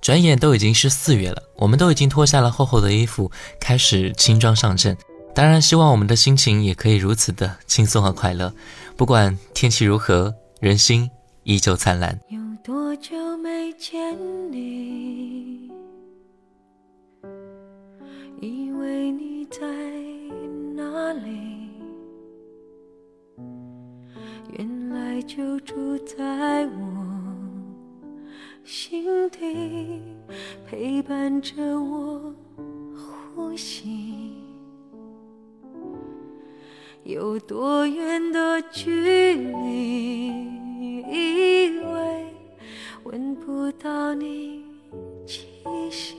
转眼都已经是四月了，我们都已经脱下了厚厚的衣服，开始轻装上阵。当然，希望我们的心情也可以如此的轻松和快乐。不管天气如何，人心依旧灿烂。有多久没见你？以为你在哪里？原来就住在我。心底陪伴着我呼吸，有多远的距离？以为闻不到你气息，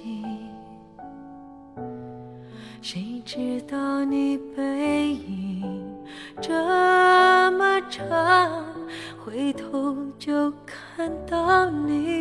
谁知道你背影这么长，回头就看到你。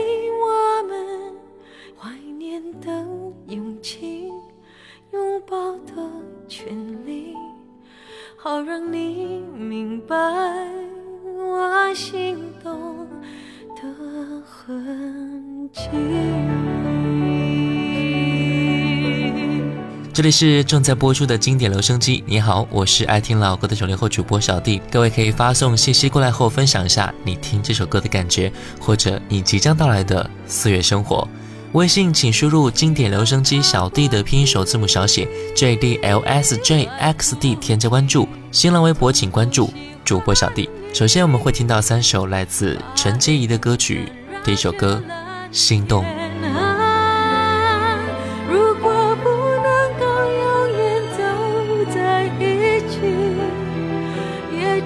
这里是正在播出的经典留声机。你好，我是爱听老歌的九零后主播小弟。各位可以发送信息过来后，分享一下你听这首歌的感觉，或者你即将到来的四月生活。微信请输入经典留声机小弟的拼音首字母小写 J D L S J X D，添加关注。新浪微博请关注主播小弟。首先我们会听到三首来自陈洁仪的歌曲，第一首歌《心动》。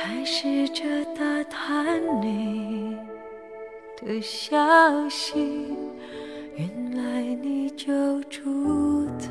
还试着打探你的消息。原来你就住在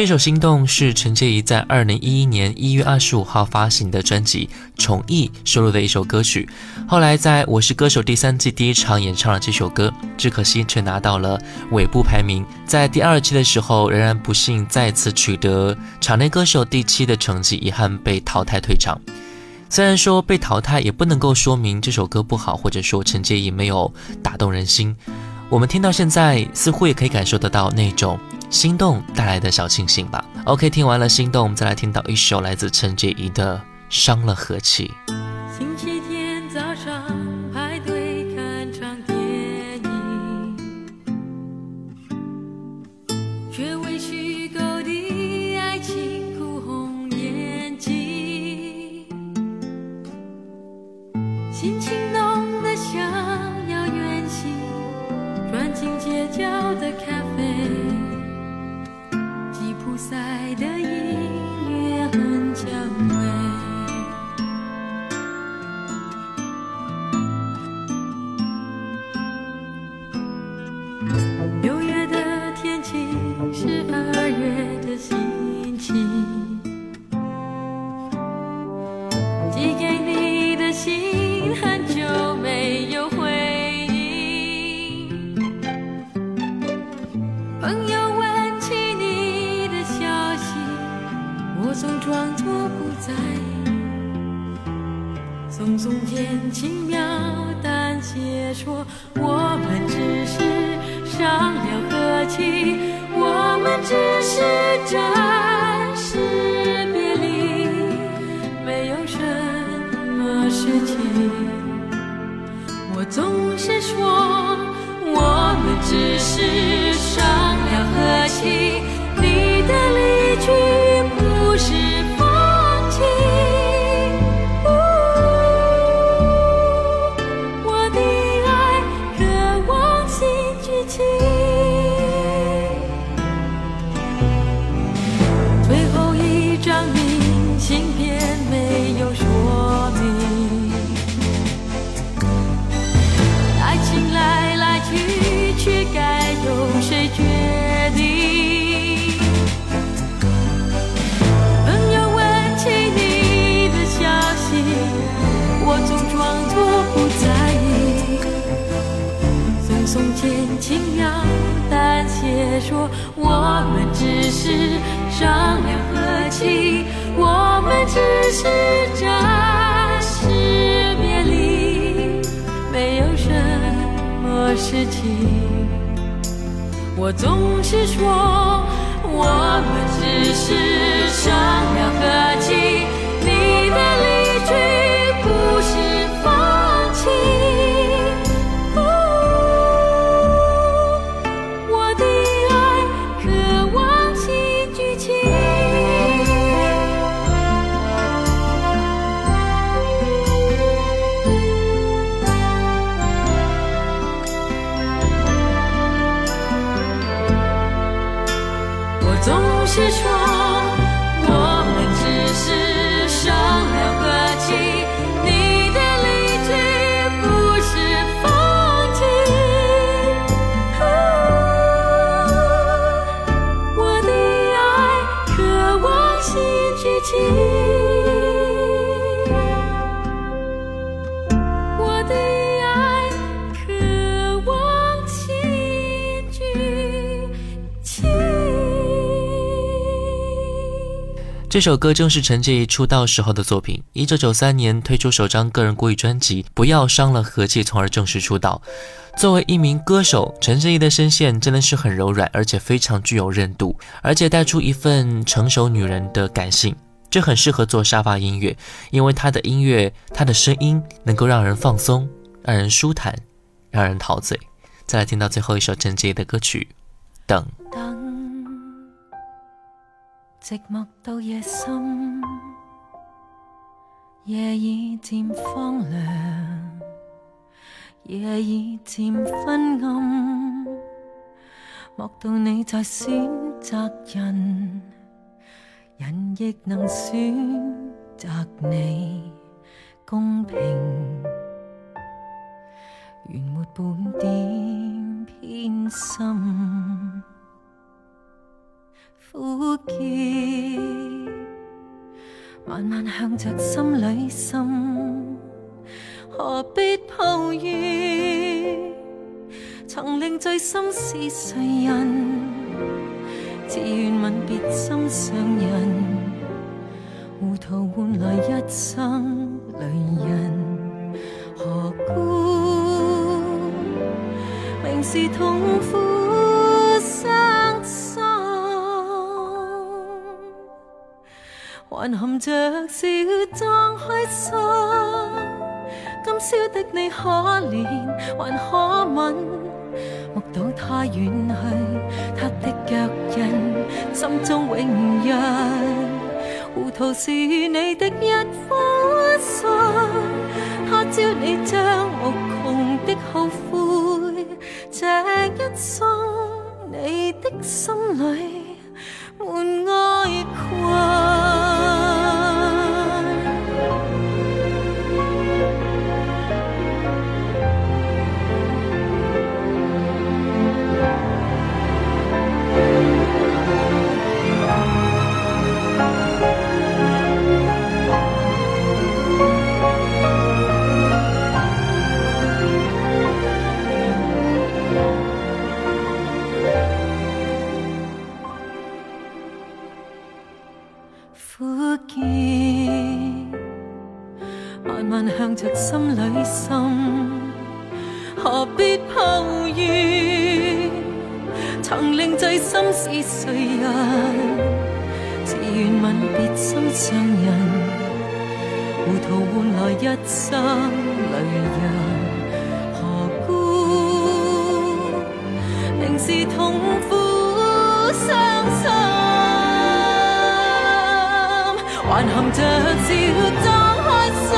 这首《心动》是陈洁仪在二零一一年一月二十五号发行的专辑《宠溺》收录的一首歌曲。后来在我是歌手第三季第一场演唱了这首歌，只可惜却拿到了尾部排名。在第二期的时候，仍然不幸再次取得场内歌手第七的成绩，遗憾被淘汰退场。虽然说被淘汰，也不能够说明这首歌不好，或者说陈洁仪没有打动人心。我们听到现在，似乎也可以感受得到那种。心动带来的小庆幸吧。OK，听完了心动，我们再来听到一首来自陈洁仪的《伤了和气》。说我们只是商量和气，我们只是暂时别离。没有什么事情，我总是说我们只是商量和气，执着这首歌正是陈洁仪出道时候的作品。一九九三年推出首张个人国语专辑《不要伤了和气》，从而正式出道。作为一名歌手，陈洁仪的声线真的是很柔软，而且非常具有韧度，而且带出一份成熟女人的感性。这很适合做沙发音乐，因为她的音乐，她的声音能够让人放松，让人舒坦，让人陶醉。再来听到最后一首陈洁仪的歌曲《等》。寂寞到夜深，夜已渐荒涼，夜已渐昏暗，莫道你在選擇人，人亦能選擇你公平。原沒半點偏心，苦澀慢慢向着心裏滲，何必抱怨？曾令醉心是谁人？自愿吻别心上人，糊涂换来一生泪人。何故明是痛苦還含着笑裝開心？今宵的你可憐還可吻？目睹他遠去，他的腳印，心中永印。糊涂是你的一顆心，他朝你將無窮的後悔，這一生你的心裏见，慢慢向着心里渗，何必抱怨？曾令醉心是谁人？自愿吻别心上人，糊涂换来一生泪人。何故明是痛苦伤心，还含着笑装开心。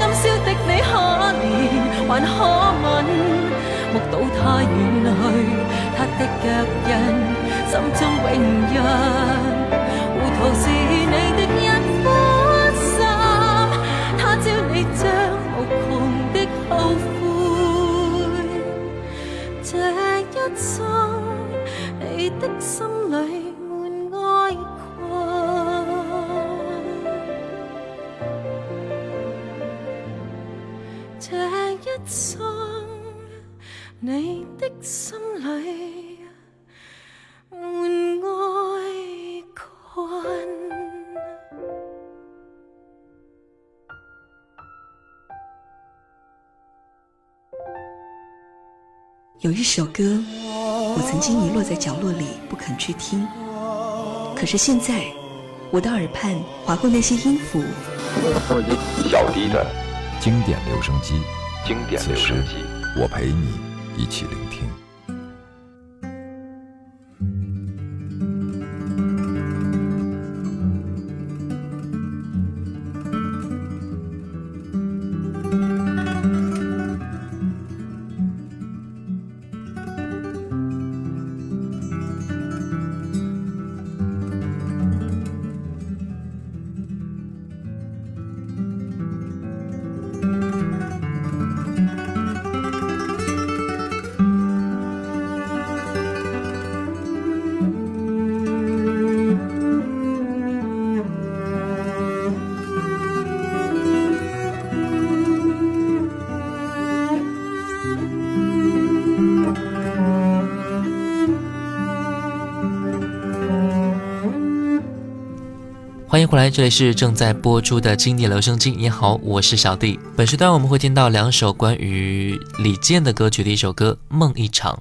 今宵的你可怜，还可吻？目睹他远去，他的脚印，心中永印。糊涂是这一生，你的心里满哀困。有一首歌，我曾经遗落在角落里不肯去听，可是现在，我的耳畔划过那些音符。小迪的经典留声机，经典留声机，我陪你一起聆听。欢迎回来，这里是正在播出的经典留声机。你好，我是小弟。本时段我们会听到两首关于李健的歌曲的一首歌《梦一场》。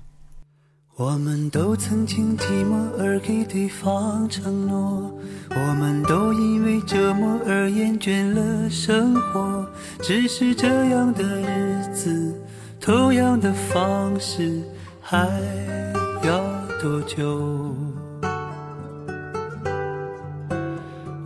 我们都曾经寂寞而给对方承诺，我们都因为折磨而厌倦了生活。只是这样的日子，同样的方式，还要多久？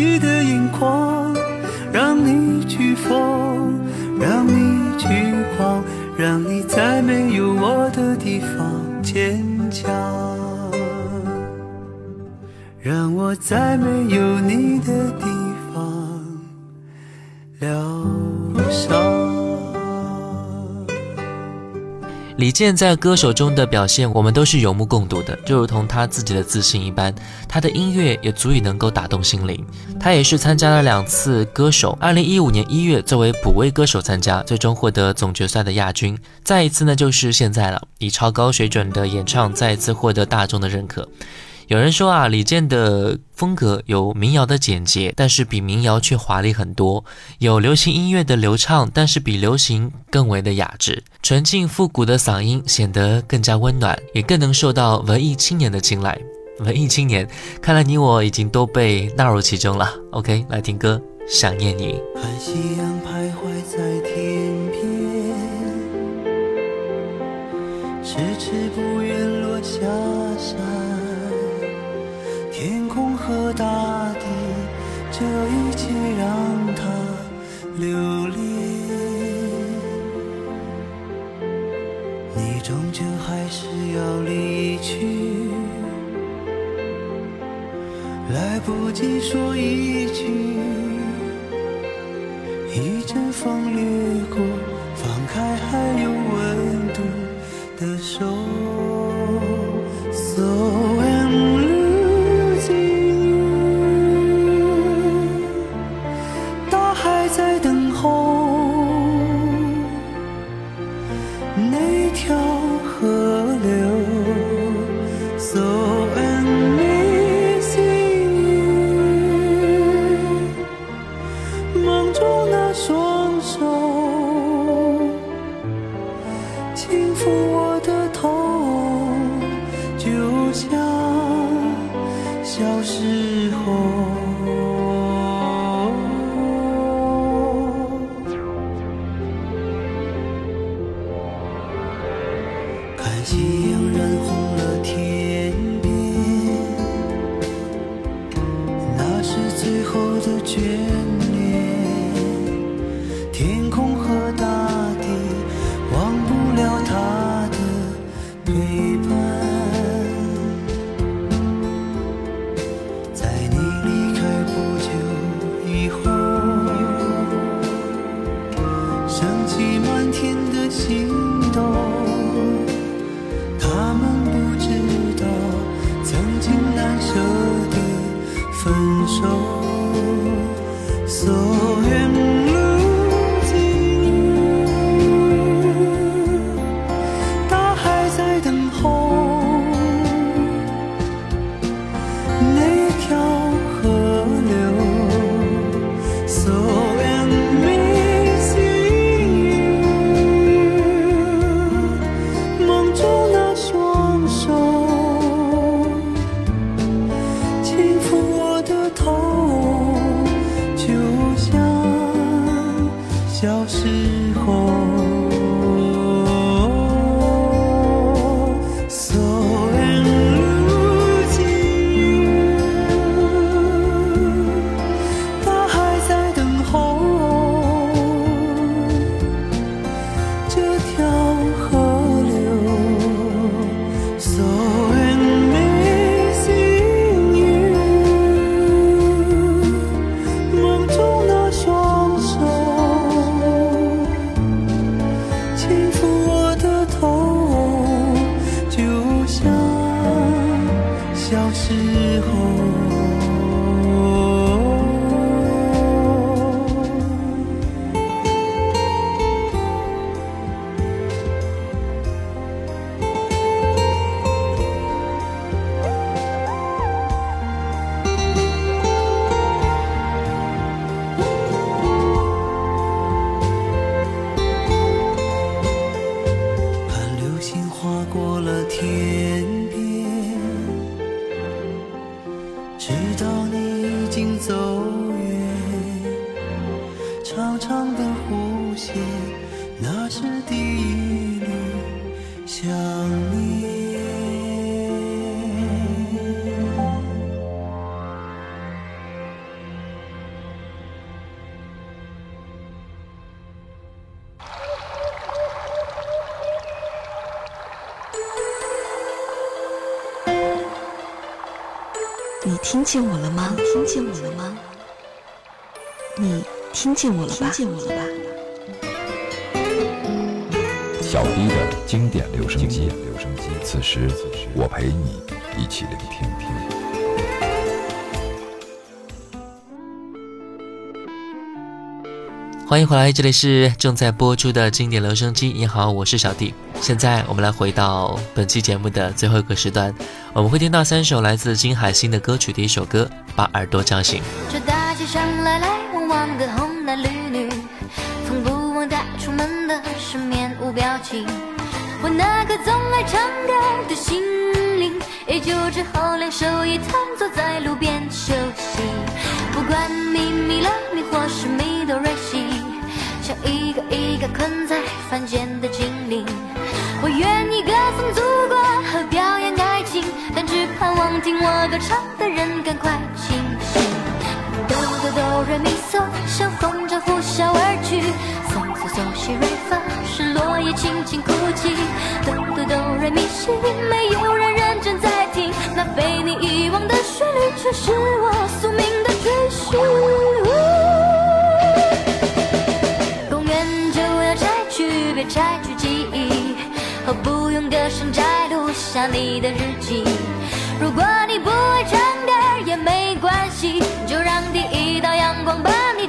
你的眼眶？让你去疯，让你去狂，让你在没有我的地方坚强，让我在没有你的地现在歌手中的表现，我们都是有目共睹的，就如同他自己的自信一般，他的音乐也足以能够打动心灵。他也是参加了两次歌手，二零一五年一月作为补位歌手参加，最终获得总决赛的亚军。再一次呢，就是现在了，以超高水准的演唱再一次获得大众的认可。有人说啊，李健的风格有民谣的简洁，但是比民谣却华丽很多；有流行音乐的流畅，但是比流行更为的雅致。纯净复古的嗓音显得更加温暖，也更能受到文艺青年的青睐。文艺青年，看来你我已经都被纳入其中了。OK，来听歌，想念你。看夕阳徘徊在天边，迟迟不愿落下和大地，这一切让它留恋。你终究还是要离去，来不及说一句。一阵风掠过，放开还有温度的手。在等候。是第一缕想念。你听见我了吗？听见我了吗？你听见我了吧？听见我了吧？经典留声机，留声机。此时，我陪你一起聆听。欢迎回来，这里是正在播出的经典留声机。你好，我是小弟。现在我们来回到本期节目的最后一个时段，我们会听到三首来自金海心的歌曲。第一首歌《把耳朵叫醒》。这大街上来来往往的红男绿女，从不忘带出门的是面无表情。我那颗总爱唱歌的心灵，也就只好两手一摊坐在路边休息。不管咪咪啦咪或是咪哆瑞西，像一个一个困在凡间的精灵。我愿意歌颂祖国和表演爱情，但只盼望听我歌唱的人赶快清醒。哆哆哆瑞咪嗦，像风筝呼啸而去；嗦西瑞发，是落叶轻轻哭泣。哆哆哆瑞咪西，没有人认真在听，那被你遗忘的旋律，却是我宿命的追寻。公园就要拆去，别拆去记忆，和不用歌声摘录下你的日记。如果你不会唱歌也没关系，就让第一道阳光把你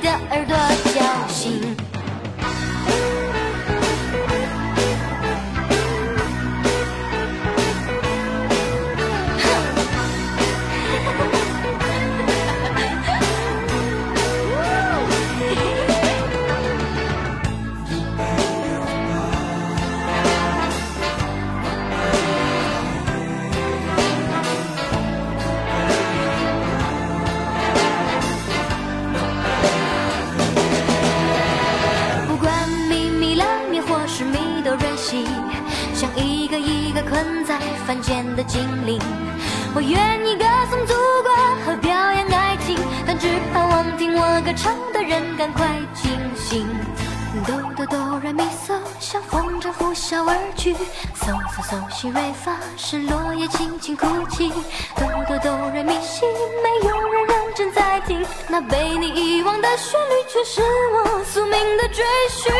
嗦嗦西瑞发，是落叶轻轻哭泣。哆哆哆来咪西，没有人认真在听，那被你遗忘的旋律，却是我宿命的追寻。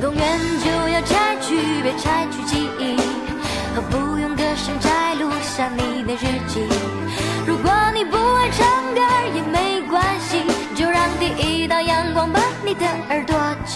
公园就要拆去，别拆去记忆，何不用歌声摘录下你的日记。如果你不爱唱歌也没关系，就让第一道阳光把你的耳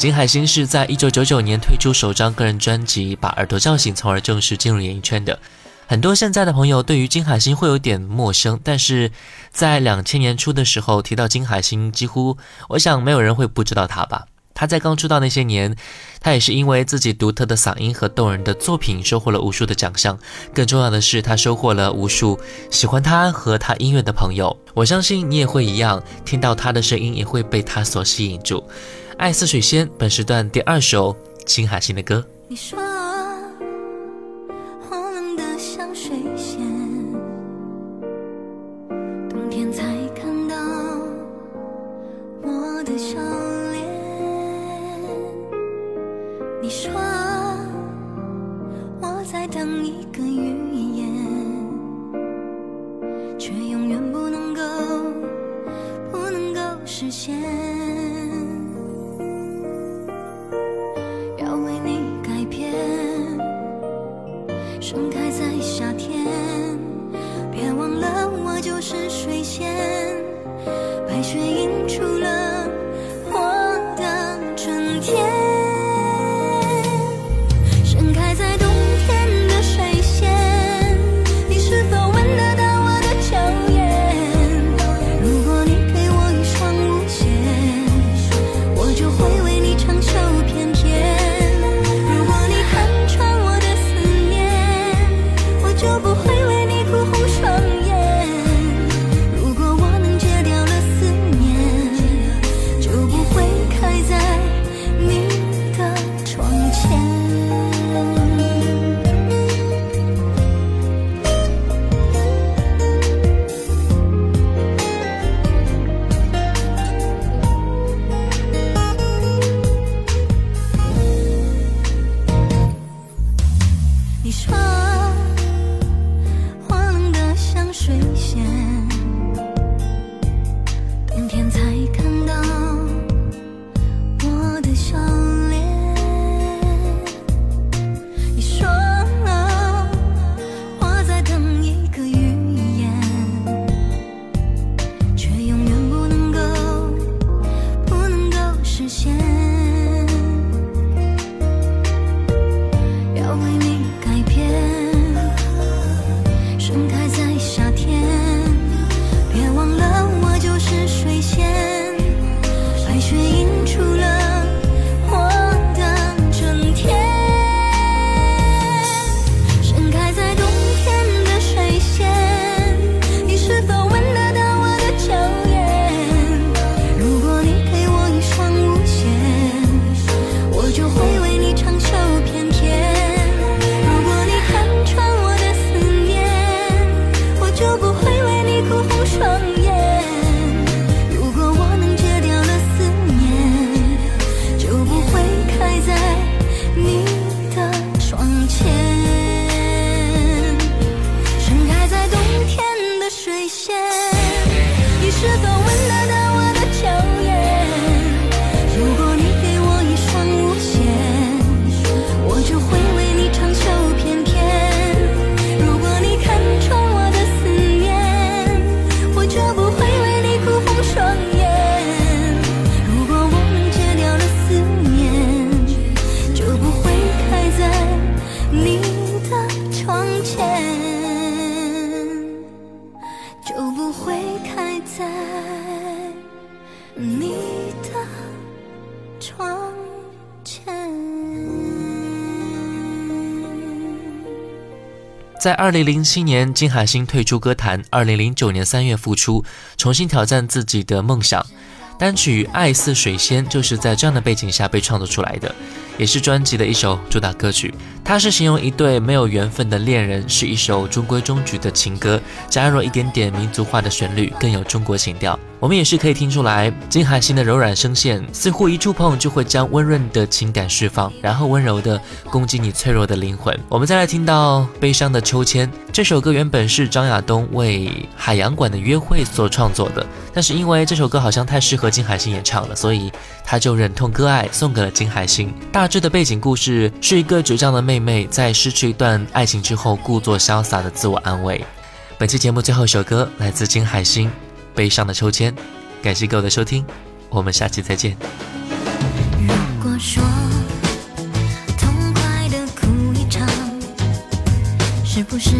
金海心是在一九九九年推出首张个人专辑《把耳朵叫醒》，从而正式进入演艺圈的。很多现在的朋友对于金海心会有点陌生，但是在两千年初的时候提到金海心，几乎我想没有人会不知道他吧。他在刚出道那些年，他也是因为自己独特的嗓音和动人的作品收获了无数的奖项。更重要的是，他收获了无数喜欢他和他音乐的朋友。我相信你也会一样，听到他的声音也会被他所吸引住。爱似水仙，本时段第二首青海心的歌。我的二零零七年，金海心退出歌坛，二零零九年三月复出，重新挑战自己的梦想。单曲《爱似水仙》就是在这样的背景下被创作出来的，也是专辑的一首主打歌曲。它是形容一对没有缘分的恋人，是一首中规中矩的情歌，加入一点点民族化的旋律，更有中国情调。我们也是可以听出来，金海心的柔软声线似乎一触碰就会将温润的情感释放，然后温柔的攻击你脆弱的灵魂。我们再来听到《悲伤的秋千》这首歌，原本是张亚东为海洋馆的约会所创作的，但是因为这首歌好像太适合金海心演唱了，所以他就忍痛割爱送给了金海心。大致的背景故事是一个倔强的妹妹在失去一段爱情之后，故作潇洒的自我安慰。本期节目最后一首歌来自金海心。悲伤的秋千，感谢各位的收听，我们下期再见。如果说痛快的哭一场，是不是